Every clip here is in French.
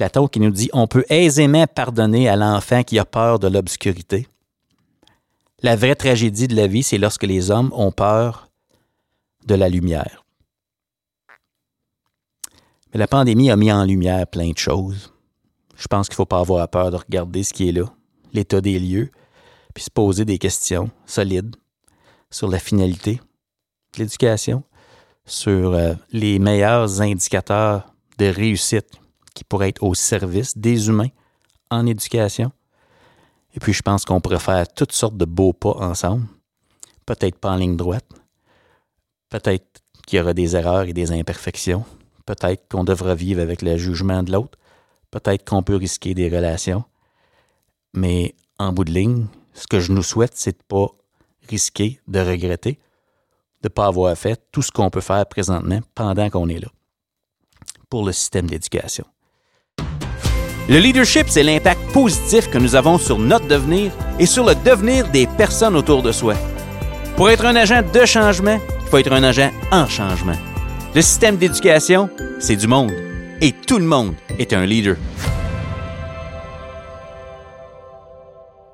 Platon qui nous dit on peut aisément pardonner à l'enfant qui a peur de l'obscurité. La vraie tragédie de la vie, c'est lorsque les hommes ont peur de la lumière. Mais la pandémie a mis en lumière plein de choses. Je pense qu'il ne faut pas avoir peur de regarder ce qui est là, l'état des lieux, puis se poser des questions solides sur la finalité de l'éducation, sur euh, les meilleurs indicateurs de réussite qui pourraient être au service des humains en éducation. Et puis, je pense qu'on pourrait faire toutes sortes de beaux pas ensemble. Peut-être pas en ligne droite. Peut-être qu'il y aura des erreurs et des imperfections. Peut-être qu'on devra vivre avec le jugement de l'autre. Peut-être qu'on peut risquer des relations. Mais en bout de ligne, ce que je nous souhaite, c'est de ne pas risquer de regretter, de ne pas avoir fait tout ce qu'on peut faire présentement pendant qu'on est là pour le système d'éducation. Le leadership, c'est l'impact positif que nous avons sur notre devenir et sur le devenir des personnes autour de soi. Pour être un agent de changement, il faut être un agent en changement. Le système d'éducation, c'est du monde. Et tout le monde est un leader.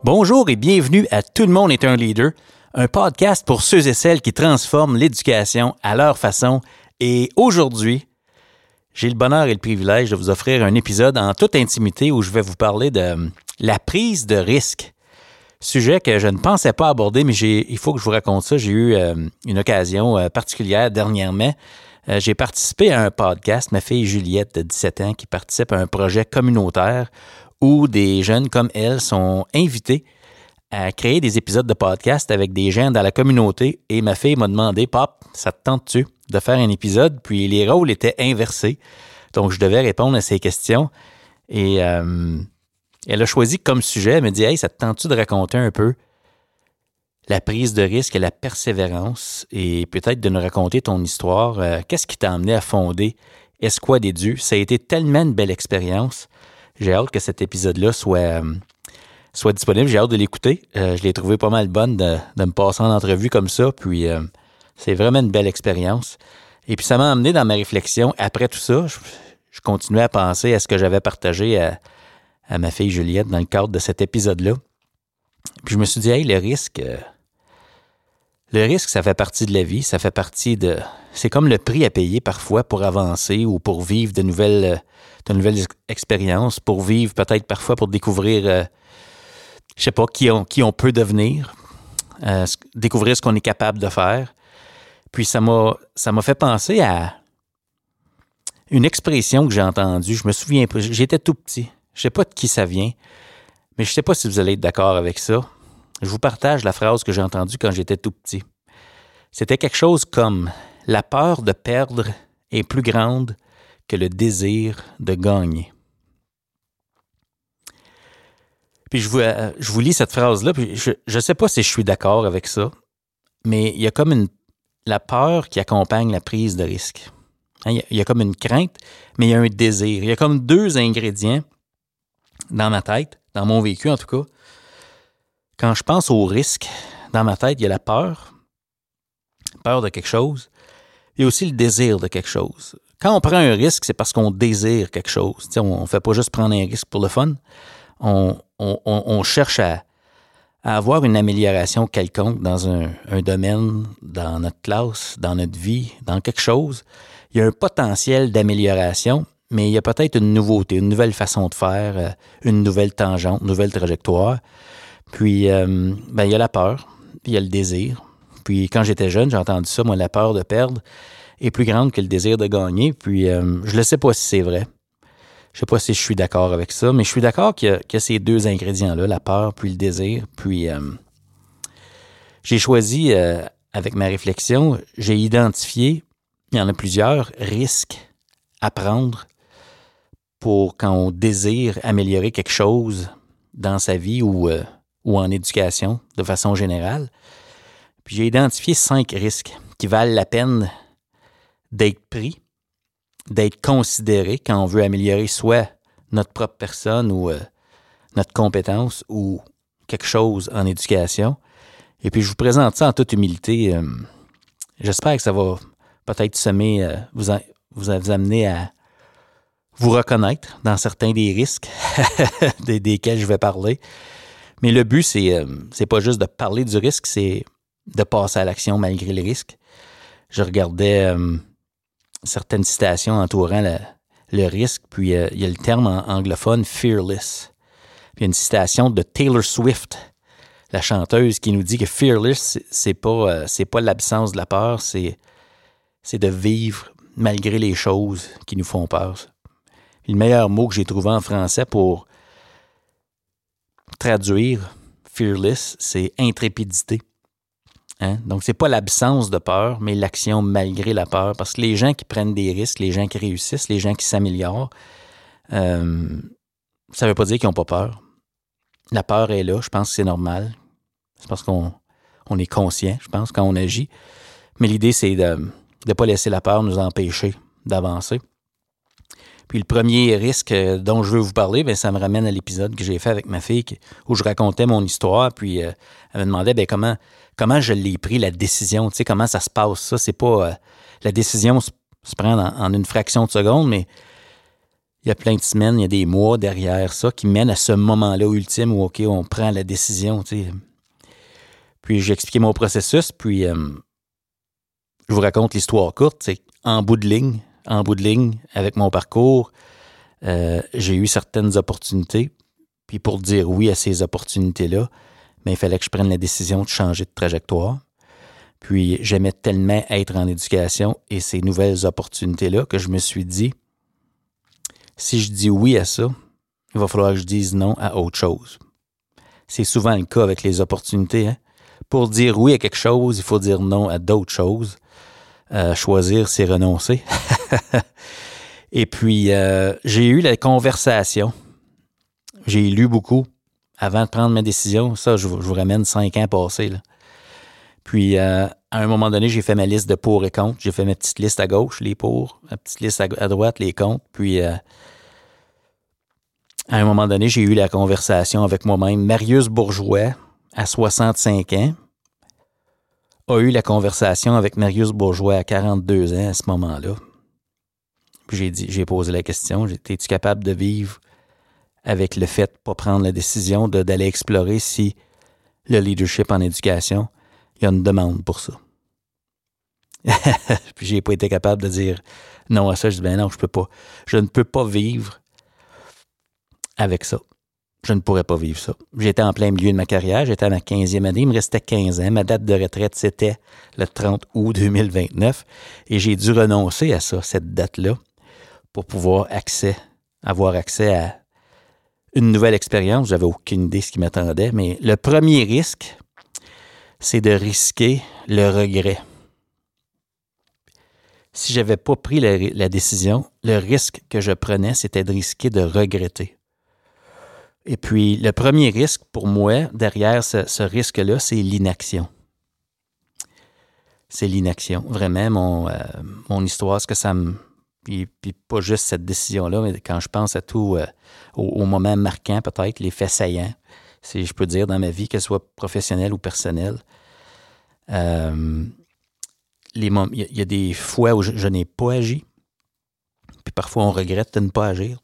Bonjour et bienvenue à Tout le monde est un leader, un podcast pour ceux et celles qui transforment l'éducation à leur façon. Et aujourd'hui, j'ai le bonheur et le privilège de vous offrir un épisode en toute intimité où je vais vous parler de euh, la prise de risque. Sujet que je ne pensais pas aborder, mais il faut que je vous raconte ça. J'ai eu euh, une occasion euh, particulière dernièrement. j'ai participé à un podcast, ma fille Juliette de 17 ans, qui participe à un projet communautaire où des jeunes comme elle sont invités à créer des épisodes de podcast avec des gens dans la communauté. Et ma fille m'a demandé, Pop, ça te tente-tu? de faire un épisode, puis les rôles étaient inversés. Donc, je devais répondre à ces questions. Et euh, elle a choisi comme sujet, elle me dit Hey, ça te tente-tu de raconter un peu la prise de risque et la persévérance et peut-être de nous raconter ton histoire? Euh, qu'est-ce qui t'a amené à fonder Esquad des Dieux? Ça a été tellement une belle expérience. J'ai hâte que cet épisode-là soit, euh, soit disponible. J'ai hâte de l'écouter. je l'ai trouvé pas mal bonne de, me passer en entrevue comme ça. Puis c'est vraiment une belle expérience. Et puis ça m'a amené dans ma réflexion. Après tout ça, je, continuais à penser à ce que j'avais partagé à, ma fille Juliette dans le cadre de cet épisode-là. Puis je me suis dit, hey, le risque, euh, le risque, ça fait partie de la vie, ça fait partie de. C'est comme le prix à payer parfois pour avancer ou pour vivre de nouvelles, de nouvelles expériences, pour vivre peut-être parfois pour découvrir, je sais pas, qui on, peut devenir, euh, découvrir ce qu'on est capable de faire. Puis ça m'a, fait penser à une expression que j'ai entendue. Je me souviens. J'étais tout petit. Je sais pas de qui ça vient, mais je sais pas si vous allez être d'accord avec ça. Je vous partage la phrase que j'ai entendue quand j'étais tout petit. C'était quelque chose comme La peur de perdre est plus grande que le désir de gagner. Puis je vous, euh, je vous lis cette phrase-là, puis je ne sais pas si je suis d'accord avec ça, mais il y a comme la peur qui accompagne la prise de risque. Hein, il y, a comme une crainte, mais il y a un désir. Il y a comme deux ingrédients dans ma tête, dans mon vécu en tout cas. Quand je pense au risque, dans ma tête, il y a la peur, peur de quelque chose, et aussi le désir de quelque chose. Quand on prend un risque, c'est parce qu'on désire quelque chose. on ne fait pas juste prendre un risque pour le fun. On cherche à, avoir une amélioration quelconque dans un, domaine, dans notre classe, dans notre vie, dans quelque chose, il y a un potentiel d'amélioration, mais il y a peut-être une nouveauté, une nouvelle façon de faire, euh, une nouvelle tangente, une nouvelle trajectoire. Puis, euh, ben, il y a la peur, il y a le désir. Puis, quand j'étais jeune, j'ai entendu ça, moi, la peur de perdre est plus grande que le désir de gagner. Puis, euh, je ne sais pas si c'est vrai. Je sais pas si je suis d'accord avec ça, mais je suis d'accord y, a ces deux ingrédients-là, la peur puis le désir. Puis euh, j'ai choisi, euh, avec ma réflexion, j'ai identifié, il y en a plusieurs, risques à prendre pour quand on désire améliorer quelque chose dans sa vie ou, euh, ou en éducation de façon générale. Puis j'ai identifié cinq risques qui valent la peine d'être pris d'être considéré quand on veut améliorer soit notre propre personne ou euh, notre compétence ou quelque chose en éducation. Et puis je vous présente ça en toute humilité. Euh, j'espère que ça va peut-être semer, euh, vous, vous, amener à vous reconnaître dans certains des risques des, desquels je vais parler. Mais le but, c'est c'est pas juste de parler du risque, c'est de passer à l'action malgré les risques. Je regardais certaines citations entourant le, risque, puis euh, il y a le terme anglophone fearless. Puis il y a une citation de Taylor Swift, la chanteuse, qui nous dit que fearless, c'est pas c'est pas l'absence de la peur, c'est c'est de vivre malgré les choses qui nous font peur le meilleur mot que j'ai trouvé en français pour traduire fearless, c'est intrépidité. Hein? Donc, c'est pas l'absence de peur, mais l'action malgré la peur. Parce que les gens qui prennent des risques, les gens qui réussissent, les gens qui s'améliorent, euh, ça veut pas dire qu'ils n'ont pas peur. La peur est là, je pense que c'est normal. C'est parce qu'on on est conscient, je pense, quand on agit. Mais l'idée, c'est de ne pas laisser la peur nous empêcher d'avancer. Puis le premier risque euh, dont je veux vous parler, bien, ça me ramène à l'épisode que j'ai fait avec ma fille où je racontais mon histoire. Puis euh, elle me demandait bien, comment, comment je l'ai pris, la décision. Tu sais, comment ça se passe, ça. C'est pas. Euh, la décision se, prend en, une fraction de seconde, mais il y a plein de semaines, il y a des mois derrière ça qui mènent à ce moment-là ultime où, OK, on prend la décision. Puis j'ai expliqué mon processus, puis je vous raconte l'histoire courte. En bout de ligne, en bout de ligne, avec mon parcours, euh, j'ai eu certaines opportunités. Puis pour dire oui à ces opportunités-là, mais il fallait que je prenne la décision de changer de trajectoire. Puis j'aimais tellement être en éducation et ces nouvelles opportunités-là que je me suis dit, si je dis oui à ça, il va falloir que je dise non à autre chose. C'est souvent le cas avec les opportunités. Hein. Pour dire oui à quelque chose, il faut dire non à d'autres choses. Euh, choisir, c'est renoncer. Et puis, euh, j'ai eu la conversation. J'ai lu beaucoup avant de prendre ma décision. Ça, je, vous ramène cinq ans passés. Puis, euh, à un moment donné, j'ai fait ma liste de pour et contre. J'ai fait ma petite liste à gauche, les pour, ma petite liste à, droite, les contre. Puis, à un moment donné, j'ai eu la conversation avec moi-même. Marius Bourgeois, à 65 ans, a eu la conversation avec Marius Bourgeois à 42 ans à ce moment-là. dit, j'ai posé la question, es-tu capable de vivre avec le fait de ne pas prendre la décision d'aller explorer si le leadership en éducation, il y a une demande pour ça. puis j'ai pas été capable de dire non à ça. Je dis ben non, je peux pas. Je ne peux pas vivre avec ça je ne pourrais pas vivre ça. J'étais en plein milieu de ma carrière, j'étais à ma 15e année, il me restait 15 ans. Ma date de retraite, c'était le 30 août 2029. Et j'ai dû renoncer à ça, cette date-là, pour pouvoir accès, avoir accès à une nouvelle expérience. J'avais aucune idée de ce qui m'attendait, mais le premier risque, c'est de risquer le regret. Si j'avais pas pris la décision, le risque que je prenais, c'était de risquer de regretter. Et puis, le premier risque pour moi, derrière ce, risque-là, c'est l'inaction. C'est l'inaction. Vraiment, mon, euh, mon histoire, ce que ça me. Puis, pas juste cette décision-là, mais quand je pense à tout, euh, au, moment marquant, peut-être, les faits saillants, si je peux dire, dans ma vie, qu'elle soit professionnelle ou personnelle. Euh, il y, a des fois où je n'ai pas agi, puis parfois on regrette de ne pas agir.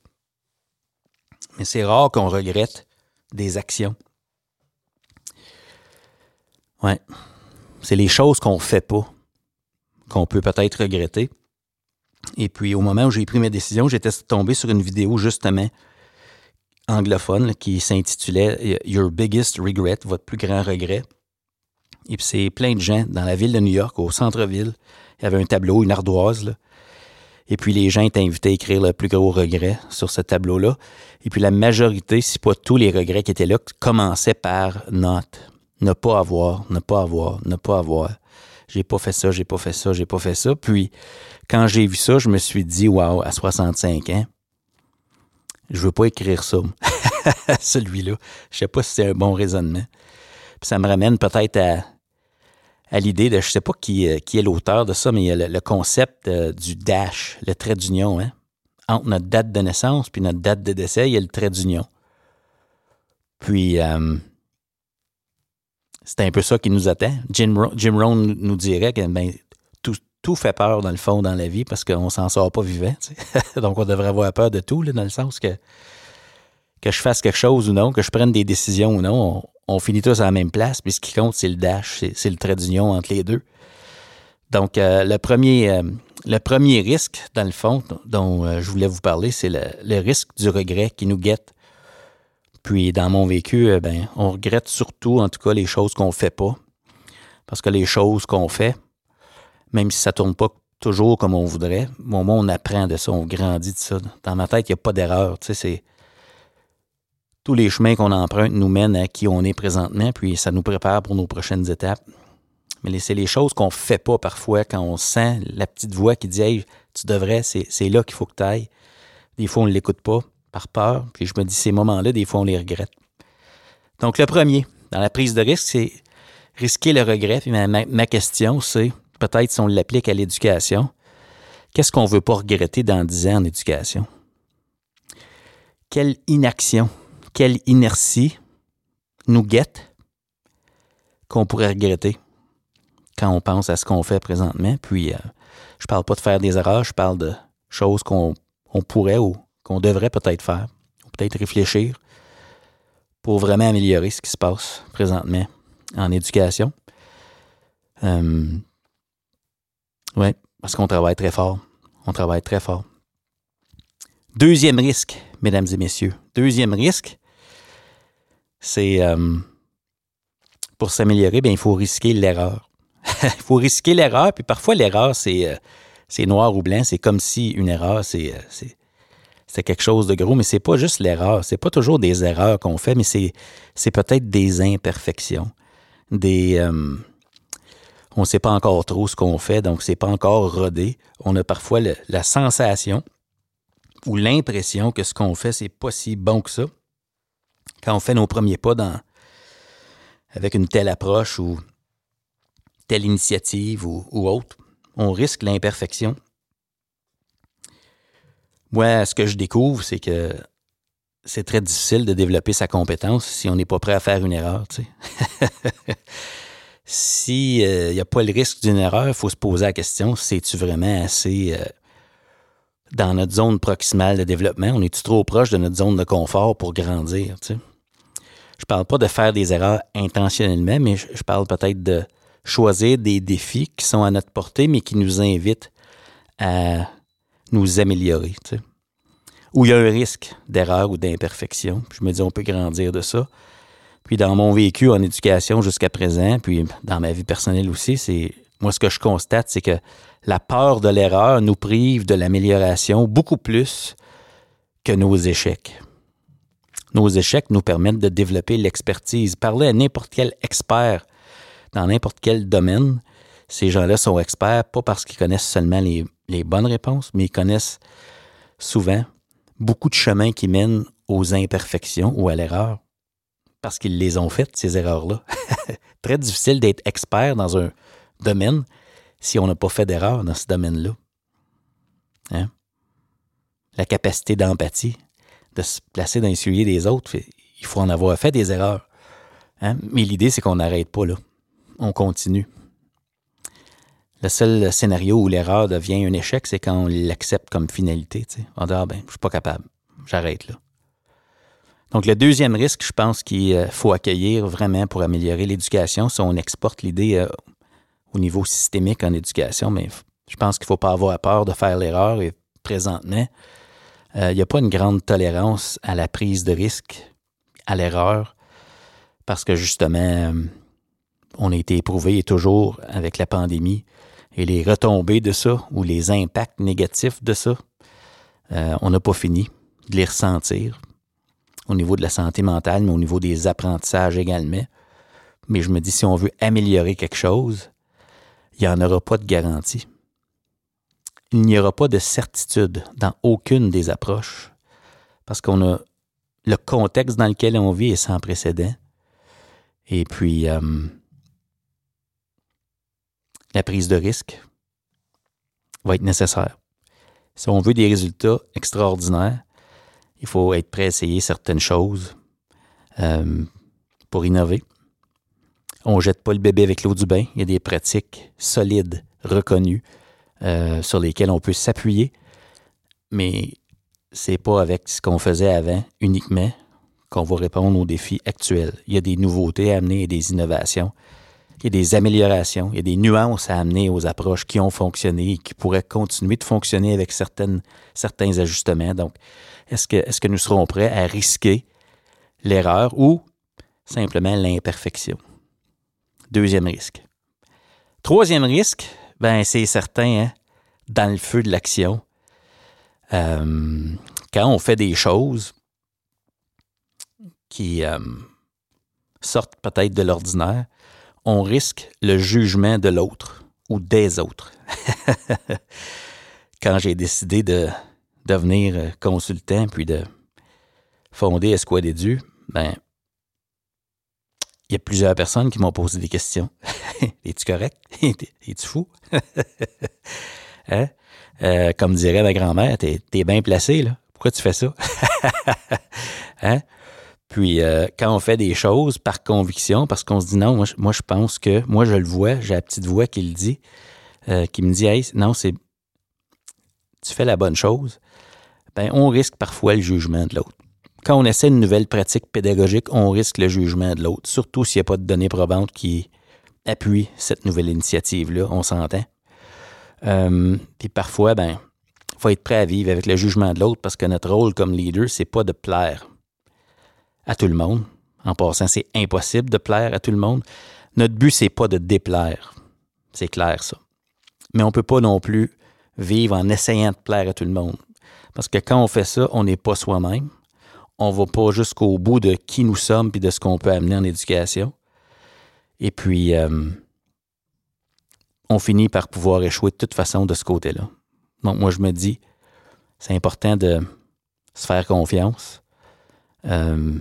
Mais c'est rare qu'on regrette des actions. Ouais. C'est les choses qu'on ne fait pas qu'on peut peut-être regretter. Et puis, au moment où j'ai pris mes décisions, j'étais tombé sur une vidéo justement anglophone qui s'intitulait Your Biggest Regret, votre plus grand regret. Et puis, c'est plein de gens dans la ville de New York, au centre-ville. Il y avait un tableau, une ardoise, et puis les gens étaient invités à écrire le plus gros regret sur ce tableau-là. Et puis la majorité, si pas tous les regrets qui étaient là, commençaient par note. Ne pas avoir, ne pas avoir, ne pas avoir. J'ai pas fait ça, j'ai pas fait ça, j'ai pas fait ça. Puis quand j'ai vu ça, je me suis dit, waouh, à 65 ans, je veux pas écrire ça. Celui-là. Je sais pas si c'est un bon raisonnement. Puis ça me ramène peut-être à à l'idée de, je sais pas qui, euh, qui est l'auteur de ça, mais il y a le, concept euh, du dash, le trait d'union. Hein? Entre notre date de naissance puis notre date de décès, il y a le trait d'union. Puis, euh, c'est un peu ça qui nous attend. Jim, Rohn nous dirait que ben, tout, fait peur dans le fond dans la vie parce qu'on s'en sort pas vivant. Donc on devrait avoir peur de tout, dans le sens que je fasse quelque chose ou non, que je prenne des décisions ou non, on, finit tous à la même place. Puis ce qui compte, c'est le dash, c'est le trait d'union entre les deux. Donc euh, le premier euh, le premier risque, dans le fond, dont euh, je voulais vous parler, c'est le, risque du regret qui nous guette. Puis dans mon vécu, ben, on regrette surtout, en tout cas, les choses qu'on fait pas. Parce que les choses qu'on fait, même si ça tourne pas toujours comme on voudrait, au moment on apprend de ça, on grandit de ça. Dans ma tête, il n'y a pas d'erreur. Tu sais, tous les chemins qu'on emprunte nous mènent à qui on est présentement, puis ça nous prépare pour nos prochaines étapes. Mais c'est les choses qu'on fait pas parfois quand on sent la petite voix qui dit Hey, tu devrais, c'est là qu'il faut que tu ailles. Des fois, on ne l'écoute pas par peur. Puis je me dis, ces moments-là, des fois, on les regrette. Donc, le premier, dans la prise de risque, c'est risquer le regret. Puis ma, question, c'est peut-être si on l'applique à l'éducation, qu'est-ce qu'on ne veut pas regretter dans 10 ans en éducation? Quelle inaction, quelle inertie nous guette qu'on pourrait regretter quand on pense à ce qu'on fait présentement? Puis, euh, je parle pas de faire des erreurs, je parle de choses qu'on pourrait ou qu'on devrait peut-être faire, ou peut-être réfléchir pour vraiment améliorer ce qui se passe présentement en éducation. Euh, oui, parce qu'on travaille très fort. On travaille très fort. Deuxième risque, mesdames et messieurs. Deuxième risque, c'est euh, pour s'améliorer, bien, il faut risquer l'erreur. il faut risquer l'erreur, puis parfois l'erreur, c'est euh, c'est noir ou blanc. C'est comme si une erreur, c'est quelque chose de gros, mais c'est pas juste l'erreur. C'est pas toujours des erreurs qu'on fait, mais c'est peut-être des imperfections des. Euh, on ne sait pas encore trop ce qu'on fait, donc c'est pas encore rodé. On a parfois la sensation ou l'impression que ce qu'on fait, c'est pas si bon que ça. Quand on fait nos premiers pas avec une telle approche ou telle initiative ou autre, on risque l'imperfection. Moi, ce que je découvre, c'est que c'est très difficile de développer sa compétence si on n'est pas prêt à faire une erreur. Tu sais. S'il n'y euh, a pas le risque d'une erreur, il faut se poser la question, c'est-tu vraiment assez euh, dans notre zone proximale de développement? On est-tu trop proche de notre zone de confort pour grandir? Tu sais? Je parle pas de faire des erreurs intentionnellement, mais je, je parle peut-être de choisir des défis qui sont à notre portée, mais qui nous invitent à nous améliorer. Où il y a un risque d'erreur ou d'imperfection. Je me dis, on peut grandir de ça. Puis dans mon vécu en éducation jusqu'à présent, puis dans ma vie personnelle aussi, c'est moi ce que je constate, c'est que la peur de l'erreur nous prive de l'amélioration beaucoup plus que nos échecs. Nos échecs nous permettent de développer l'expertise. Parler à n'importe quel expert dans n'importe quel domaine, ces gens-là sont experts pas parce qu'ils connaissent seulement les, bonnes réponses, mais ils connaissent souvent beaucoup de chemins qui mènent aux imperfections ou à l'erreur parce qu'ils les ont faites, ces erreurs-là. Très difficile d'être expert dans un domaine si on n'a pas fait d'erreur dans ce domaine-là. Hein? La capacité d'empathie, de se placer dans les souliers des autres, il faut en avoir fait des erreurs. Hein? Mais l'idée, c'est qu'on n'arrête pas là. On continue. Le seul scénario où l'erreur devient un échec, c'est quand on l'accepte comme finalité. On dit, ah ben, je suis pas capable, j'arrête là. Donc, le deuxième risque, je pense qu'il euh, faut accueillir vraiment pour améliorer l'éducation, si on exporte l'idée euh, au niveau systémique en éducation, mais je pense qu'il ne faut pas avoir peur de faire l'erreur. Et présentement, euh, il n'y a pas une grande tolérance à la prise de risque, à l'erreur, parce que justement, on a été éprouvé et toujours avec la pandémie et les retombées de ça ou les impacts négatifs de ça, euh, on n'a pas fini de les ressentir au niveau de la santé mentale, mais au niveau des apprentissages également. Mais je me dis, si on veut améliorer quelque chose, il n'y en aura pas de garantie. Il n'y aura pas de certitude dans aucune des approches parce qu'on a le contexte dans lequel on vit est sans précédent. Et puis, euh, la prise de risque va être nécessaire. Si on veut des résultats extraordinaires, il faut être prêt à essayer certaines choses euh, pour innover. On ne jette pas le bébé avec l'eau du bain. Il y a des pratiques solides, reconnues, euh, sur lesquels on peut s'appuyer, mais c'est pas avec ce qu'on faisait avant uniquement qu'on va répondre aux défis actuels. Il y a des nouveautés à amener et des innovations. Il y a des améliorations, il y a des nuances à amener aux approches qui ont fonctionné et qui pourraient continuer de fonctionner avec certaines, certains ajustements. Donc, est-ce que, est-ce que nous serons prêts à risquer l'erreur ou simplement l'imperfection? Deuxième risque. Troisième risque, ben c'est certain, hein, dans le feu de l'action, euh, quand on fait des choses qui euh, sortent peut-être de l'ordinaire, on risque le jugement de l'autre ou des autres. quand j'ai décidé de devenir consultant puis de fonder Esquad Edu, ben il y a plusieurs personnes qui m'ont posé des questions. Es-tu correct? Es-tu fou? hein? Euh, comme dirait ma grand-mère, t'es es bien placé, là. Pourquoi tu fais ça? hein? Puis euh, quand on fait des choses par conviction, parce qu'on se dit non, moi, je pense que, moi je le vois, j'ai la petite voix qui le dit, euh, qui me dit, hey, non, c'est, tu fais la bonne chose, ben on risque parfois le jugement de l'autre quand on essaie une nouvelle pratique pédagogique, on risque le jugement de l'autre, surtout s'il n'y a pas de données probantes qui appuient cette nouvelle initiative-là, on s'entend. Euh, puis parfois, ben, faut être prêt à vivre avec le jugement de l'autre parce que notre rôle comme leader, c'est pas de plaire à tout le monde. En passant, c'est impossible de plaire à tout le monde. Notre but, c'est pas de déplaire. C'est clair, ça. Mais on peut pas non plus vivre en essayant de plaire à tout le monde. Parce que quand on fait ça, on n'est pas soi-même on va pas jusqu'au bout de qui nous sommes et de ce qu'on peut amener en éducation. Et puis, euh, on finit par pouvoir échouer de toute façon de ce côté-là. Donc, moi, je me dis, c'est important de se faire confiance, euh,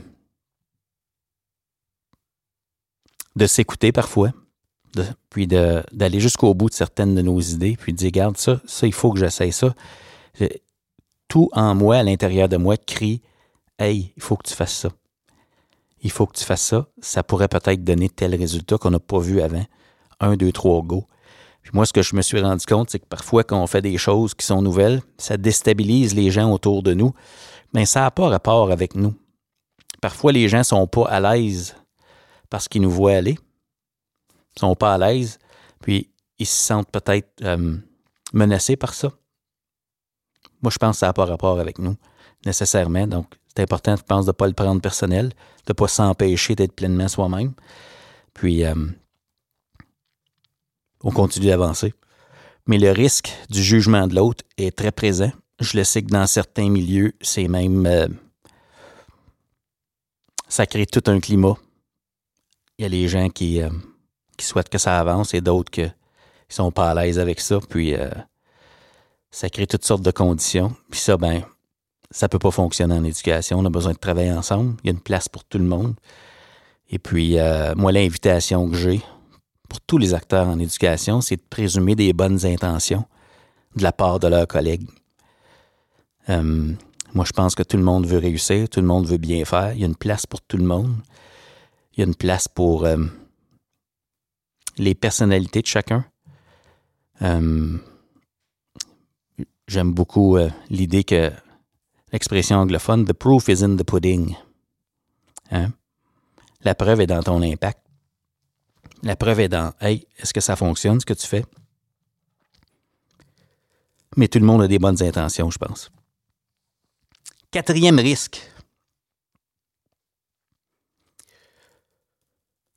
de s'écouter parfois, puis d'aller jusqu'au bout de certaines de nos idées, puis de dire, regarde, ça, ça, il faut que j'essaye ça. Tout en moi, à l'intérieur de moi, crie Hey, il faut que tu fasses ça. Il faut que tu fasses ça. Ça pourrait peut-être donner tel résultat qu'on n'a pas vu avant. Un, deux, trois, go. Puis moi, ce que je me suis rendu compte, c'est que parfois, quand on fait des choses qui sont nouvelles, ça déstabilise les gens autour de nous. Mais ça n'a pas rapport avec nous. Parfois, les gens ne sont pas à l'aise parce qu'ils nous voient aller. Ils sont pas à l'aise. Puis, ils se sentent peut-être euh, menacés par ça. Moi, je pense que ça n'a pas rapport avec nous, nécessairement. Donc, c'est important, je pense, de ne pas le prendre personnel, de ne pas s'empêcher d'être pleinement soi-même. Puis, euh, on continue d'avancer. Mais le risque du jugement de l'autre est très présent. Je le sais que dans certains milieux, c'est même. Euh, ça crée tout un climat. Il y a les gens qui, euh, qui souhaitent que ça avance et d'autres qui sont pas à l'aise avec ça. Puis, ça crée toutes sortes de conditions. Puis ça, ben, ça peut pas fonctionner en éducation. On a besoin de travailler ensemble. Il y a une place pour tout le monde. Et puis, euh, moi, l'invitation que j'ai pour tous les acteurs en éducation, c'est de présumer des bonnes intentions de la part de leurs collègues. Euh, moi, je pense que tout le monde veut réussir, tout le monde veut bien faire. Il y a une place pour tout le monde. Il y a une place pour euh, les personnalités de chacun. J'aime beaucoup l'idée que l'expression anglophone, the proof is in the pudding. Hein? La preuve est dans ton impact. La preuve est dans, hey, est-ce que ça fonctionne ce que tu fais? Mais tout le monde a des bonnes intentions, je pense. Quatrième risque.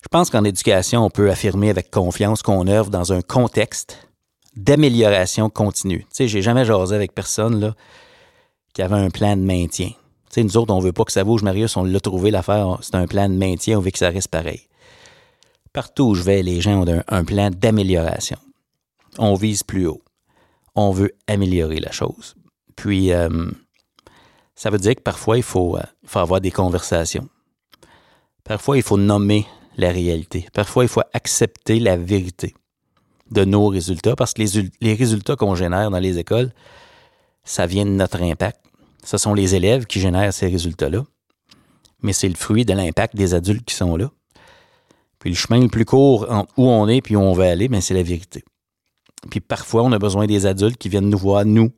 Je pense qu'en éducation, on peut affirmer avec confiance qu'on œuvre dans un contexte d'amélioration continue. Tu sais, j'ai jamais jasé avec personne là, qui avait un plan de maintien. Tu sais, nous autres, on veut pas que ça bouge, Marius, on l'a trouvé, l'affaire, c'est un plan de maintien, on veut que ça reste pareil. Partout où je vais, les gens ont un, plan d'amélioration. On vise plus haut. On veut améliorer la chose. Puis, euh, ça veut dire que parfois, il faut, euh, faut avoir des conversations. Parfois, il faut nommer la réalité. Parfois, il faut accepter la vérité de nos résultats, parce que les, résultats qu'on génère dans les écoles, ça vient de notre impact. Ce sont les élèves qui génèrent ces résultats-là, mais c'est le fruit de l'impact des adultes qui sont là. Puis le chemin le plus court où on est puis où on va aller, ben c'est la vérité. Puis parfois, on a besoin des adultes qui viennent nous voir, nous,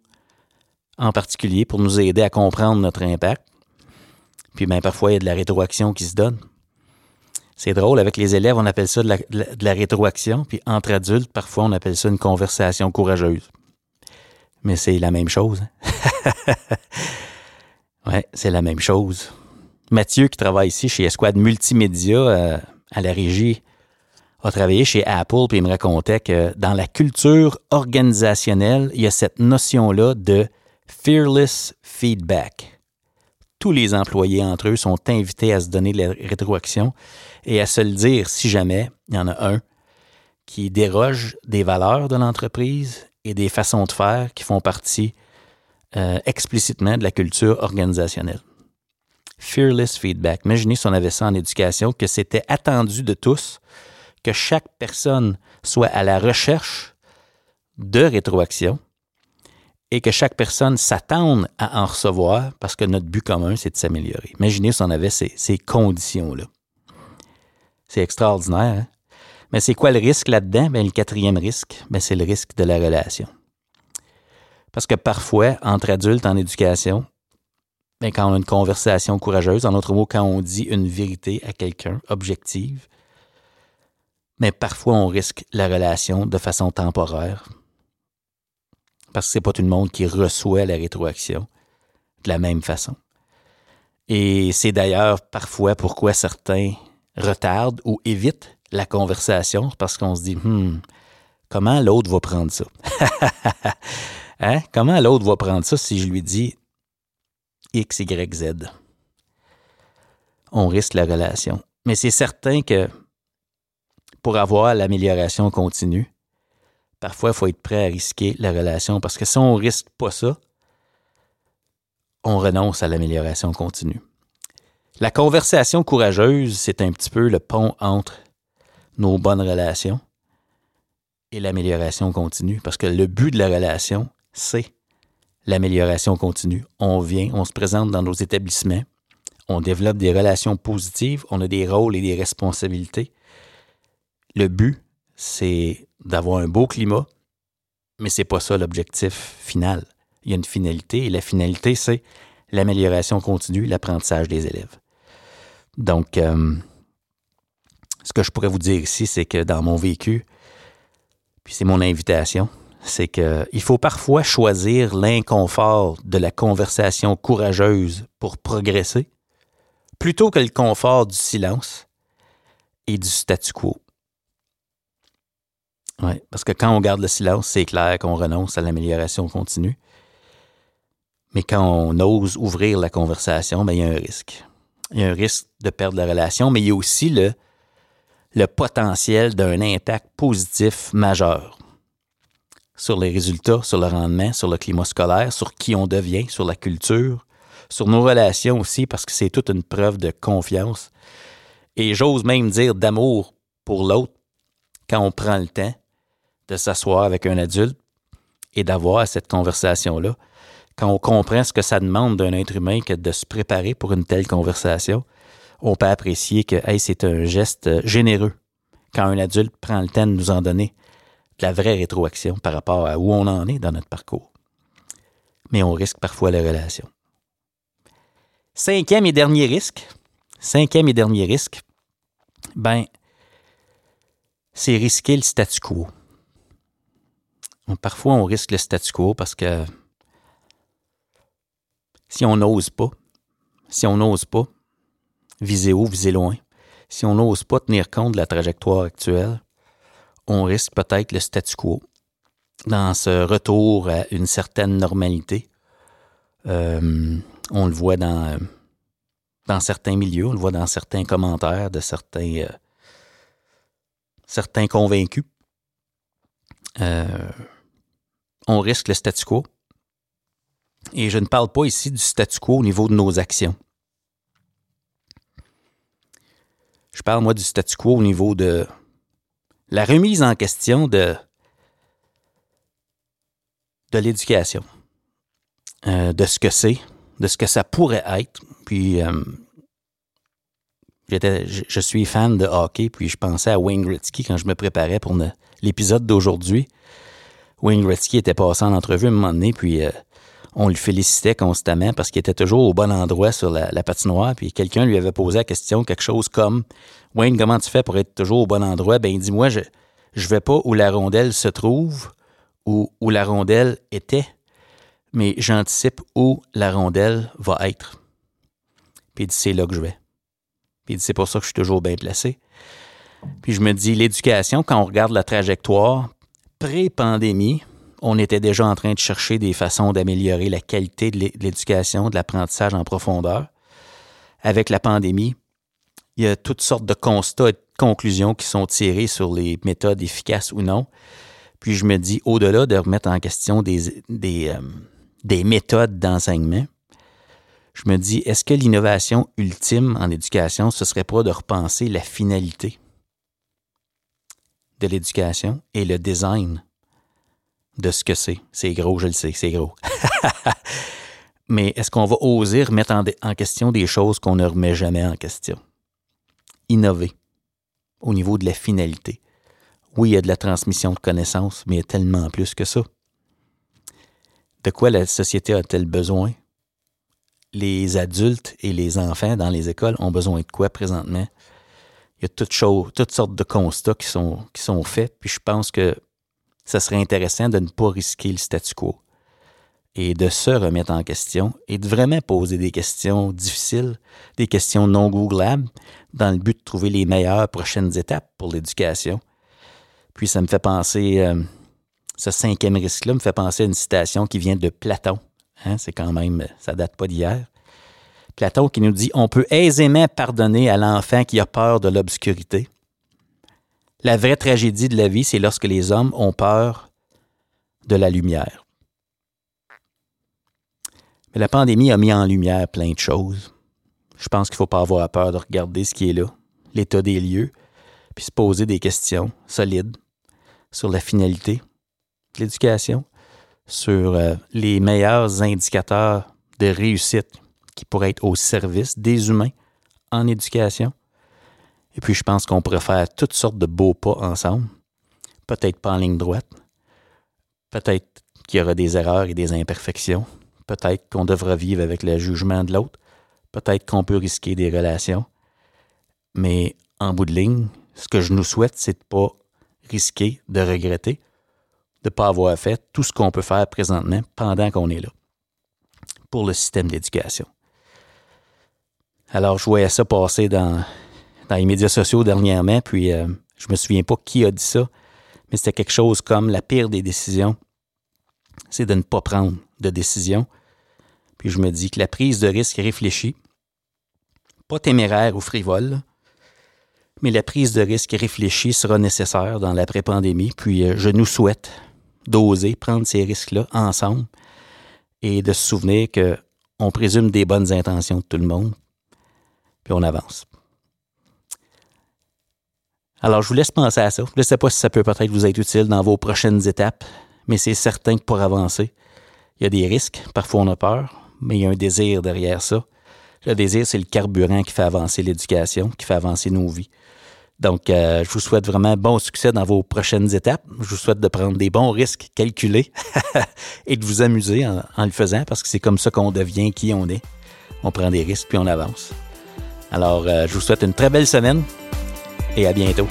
en particulier, pour nous aider à comprendre notre impact. Puis bien, parfois, il y a de la rétroaction qui se donne. C'est drôle, avec les élèves, on appelle ça de la, rétroaction, puis entre adultes, parfois, on appelle ça une conversation courageuse. Mais c'est la même chose. Hein? ouais, c'est la même chose. Mathieu, qui travaille ici chez Esquad Multimédia euh, à la régie, a travaillé chez Apple, puis il me racontait que dans la culture organisationnelle, il y a cette notion-là de fearless feedback. Tous les employés entre eux sont invités à se donner de la rétroaction et à se le dire si jamais il y en a un qui déroge des valeurs de l'entreprise et des façons de faire qui font partie euh, explicitement de la culture organisationnelle. Fearless feedback. Imaginez si on avait ça en éducation, que c'était attendu de tous que chaque personne soit à la recherche de rétroaction et que chaque personne s'attende à en recevoir parce que notre but commun, c'est de s'améliorer. Imaginez si on avait ces, conditions-là. C'est extraordinaire. Hein? Mais c'est quoi le risque là-dedans? Ben, le quatrième risque, ben, c'est le risque de la relation. Parce que parfois, entre adultes en éducation, ben, quand on a une conversation courageuse, en autre mot, quand on dit une vérité à quelqu'un, objective, mais parfois on risque la relation de façon temporaire. Parce que c'est pas tout le monde qui reçoit la rétroaction de la même façon. Et c'est d'ailleurs parfois pourquoi certains retardent ou évitent la conversation parce qu'on se dit hmm, comment l'autre va prendre ça? hein? Comment l'autre va prendre ça si je lui dis X, Y, Z? On risque la relation. Mais c'est certain que pour avoir l'amélioration continue, parfois, il faut être prêt à risquer la relation parce que si on ne risque pas ça, on renonce à l'amélioration continue. La conversation courageuse, c'est un petit peu le pont entre nos bonnes relations et l'amélioration continue parce que le but de la relation, c'est l'amélioration continue. On vient, on se présente dans nos établissements, on développe des relations positives, on a des rôles et des responsabilités le but, c'est d'avoir un beau climat, mais c'est pas ça l'objectif final. Il y a une finalité et la finalité, c'est l'amélioration continue, l'apprentissage des élèves. Donc, euh, ce que je pourrais vous dire ici, c'est que dans mon vécu, puis c'est mon invitation, c'est qu'il faut parfois choisir l'inconfort de la conversation courageuse pour progresser, plutôt que le confort du silence et du statu quo. Oui, parce que quand on garde le silence, c'est clair qu'on renonce à l'amélioration continue. Mais quand on ose ouvrir la conversation, bien, il y a un risque. Il y a un risque de perdre la relation, mais il y a aussi le, le potentiel d'un impact positif majeur sur les résultats, sur le rendement, sur le climat scolaire, sur qui on devient, sur la culture, sur nos relations aussi, parce que c'est toute une preuve de confiance. Et j'ose même dire d'amour pour l'autre quand on prend le temps de s'asseoir avec un adulte et d'avoir cette conversation-là. Quand on comprend ce que ça demande d'un être humain que de se préparer pour une telle conversation, on peut apprécier que c'est un geste généreux quand un adulte prend le temps de nous en donner de la vraie rétroaction par rapport à où on en est dans notre parcours. Mais on risque parfois la relation. Cinquième et dernier risque, cinquième et dernier risque, ben, c'est risquer le statu quo. Parfois, on risque le statu quo parce que si on n'ose pas, si on n'ose pas viser haut, viser loin, si on n'ose pas tenir compte de la trajectoire actuelle, on risque peut-être le statu quo dans ce retour à une certaine normalité. Euh, on le voit dans, dans certains milieux, on le voit dans certains commentaires de certains, euh, certains convaincus. Euh, on risque le statu quo. Et je ne parle pas ici du statu quo au niveau de nos actions. Je parle, moi, du statu quo au niveau de la remise en question de, l'éducation, euh, de ce que c'est, de ce que ça pourrait être. Puis, euh, je, suis fan de hockey, puis je pensais à Wayne Gretzky quand je me préparais pour l'épisode d'aujourd'hui. Wayne Gretzky était passé en entrevue à un moment donné, puis euh, on le félicitait constamment parce qu'il était toujours au bon endroit sur la, patinoire. Puis quelqu'un lui avait posé la question, quelque chose comme Wayne, comment tu fais pour être toujours au bon endroit? Ben, dis-moi, je je vais pas où la rondelle se trouve ou où la rondelle était, mais j'anticipe où la rondelle va être. Puis il dit, c'est là que je vais. Puis il dit, c'est pour ça que je suis toujours bien placé. Puis je me dis, l'éducation, quand on regarde la trajectoire, pré-pandémie, on était déjà en train de chercher des façons d'améliorer la qualité de l'éducation, de l'apprentissage en profondeur. Avec la pandémie, il y a toutes sortes de constats et de conclusions qui sont tirées sur les méthodes efficaces ou non. Puis je me dis, au-delà de remettre en question des, euh, des méthodes d'enseignement, je me dis, est-ce que l'innovation ultime en éducation, ce serait pas de repenser la finalité? De l'éducation et le design de ce que c'est? C'est gros, je le sais, c'est gros. Mais est-ce qu'on va oser remettre en, en question des choses qu'on ne remet jamais en question? Innover au niveau de la finalité. Oui, il y a de la transmission de connaissances, mais il y a tellement plus que ça. De quoi la société a-t-elle besoin? Les adultes et les enfants dans les écoles ont besoin de quoi présentement? Il y a toutes, sortes de constats qui sont, qui sont faits, puis je pense que ça serait intéressant de ne pas risquer le statu quo et de se remettre en question et de vraiment poser des questions difficiles, des questions non googlables, dans le but de trouver les meilleures prochaines étapes pour l'éducation. Puis ça me fait penser, euh, ce cinquième risque-là me fait penser à une citation qui vient de Platon. Hein, c'est quand même, ça date pas d'hier. Platon qui nous dit On peut aisément pardonner à l'enfant qui a peur de l'obscurité. La vraie tragédie de la vie, c'est lorsque les hommes ont peur de la lumière. Mais la pandémie a mis en lumière plein de choses. Je pense qu'il ne faut pas avoir peur de regarder ce qui est là, l'état des lieux, puis se poser des questions solides sur la finalité de l'éducation, sur euh, les meilleurs indicateurs de réussite qui pourraient être au service des humains en éducation. Et puis, je pense qu'on pourrait faire toutes sortes de beaux pas ensemble. Peut-être pas en ligne droite. Peut-être qu'il y aura des erreurs et des imperfections. Peut-être qu'on devra vivre avec le jugement de l'autre. Peut-être qu'on peut risquer des relations. Mais en bout de ligne, ce que je nous souhaite, c'est de ne pas risquer de regretter de ne pas avoir fait tout ce qu'on peut faire présentement pendant qu'on est là pour le système d'éducation. Alors, je voyais ça passer dans, les médias sociaux dernièrement, puis euh, je me souviens pas qui a dit ça, mais c'était quelque chose comme la pire des décisions, c'est de ne pas prendre de décision. Puis je me dis que la prise de risque réfléchie, pas téméraire ou frivole, mais la prise de risque réfléchie sera nécessaire dans l'après-pandémie. Puis euh, je nous souhaite d'oser prendre ces risques-là ensemble et de se souvenir que on présume des bonnes intentions de tout le monde, puis on avance. Alors, je vous laisse penser à ça. Je ne sais pas si ça peut peut-être vous être utile dans vos prochaines étapes, mais c'est certain que pour avancer, il y a des risques. Parfois, on a peur, mais il y a un désir derrière ça. Le désir, c'est le carburant qui fait avancer l'éducation, qui fait avancer nos vies. Donc, euh, je vous souhaite vraiment bon succès dans vos prochaines étapes. Je vous souhaite de prendre des bons risques calculés et de vous amuser en, le faisant parce que c'est comme ça qu'on devient qui on est. On prend des risques puis on avance. Alors, euh, je vous souhaite une très belle semaine et à bientôt.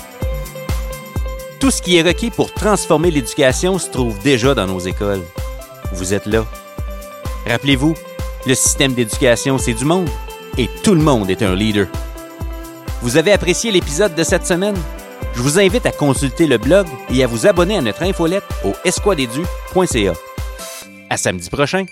Tout ce qui est requis pour transformer l'éducation se trouve déjà dans nos écoles. Vous êtes là. Rappelez-vous, le système d'éducation, c'est du monde et tout le monde est un leader. Vous avez apprécié l'épisode de cette semaine? Je vous invite à consulter le blog et à vous abonner à notre infolette au esquadedu.ca. À samedi prochain!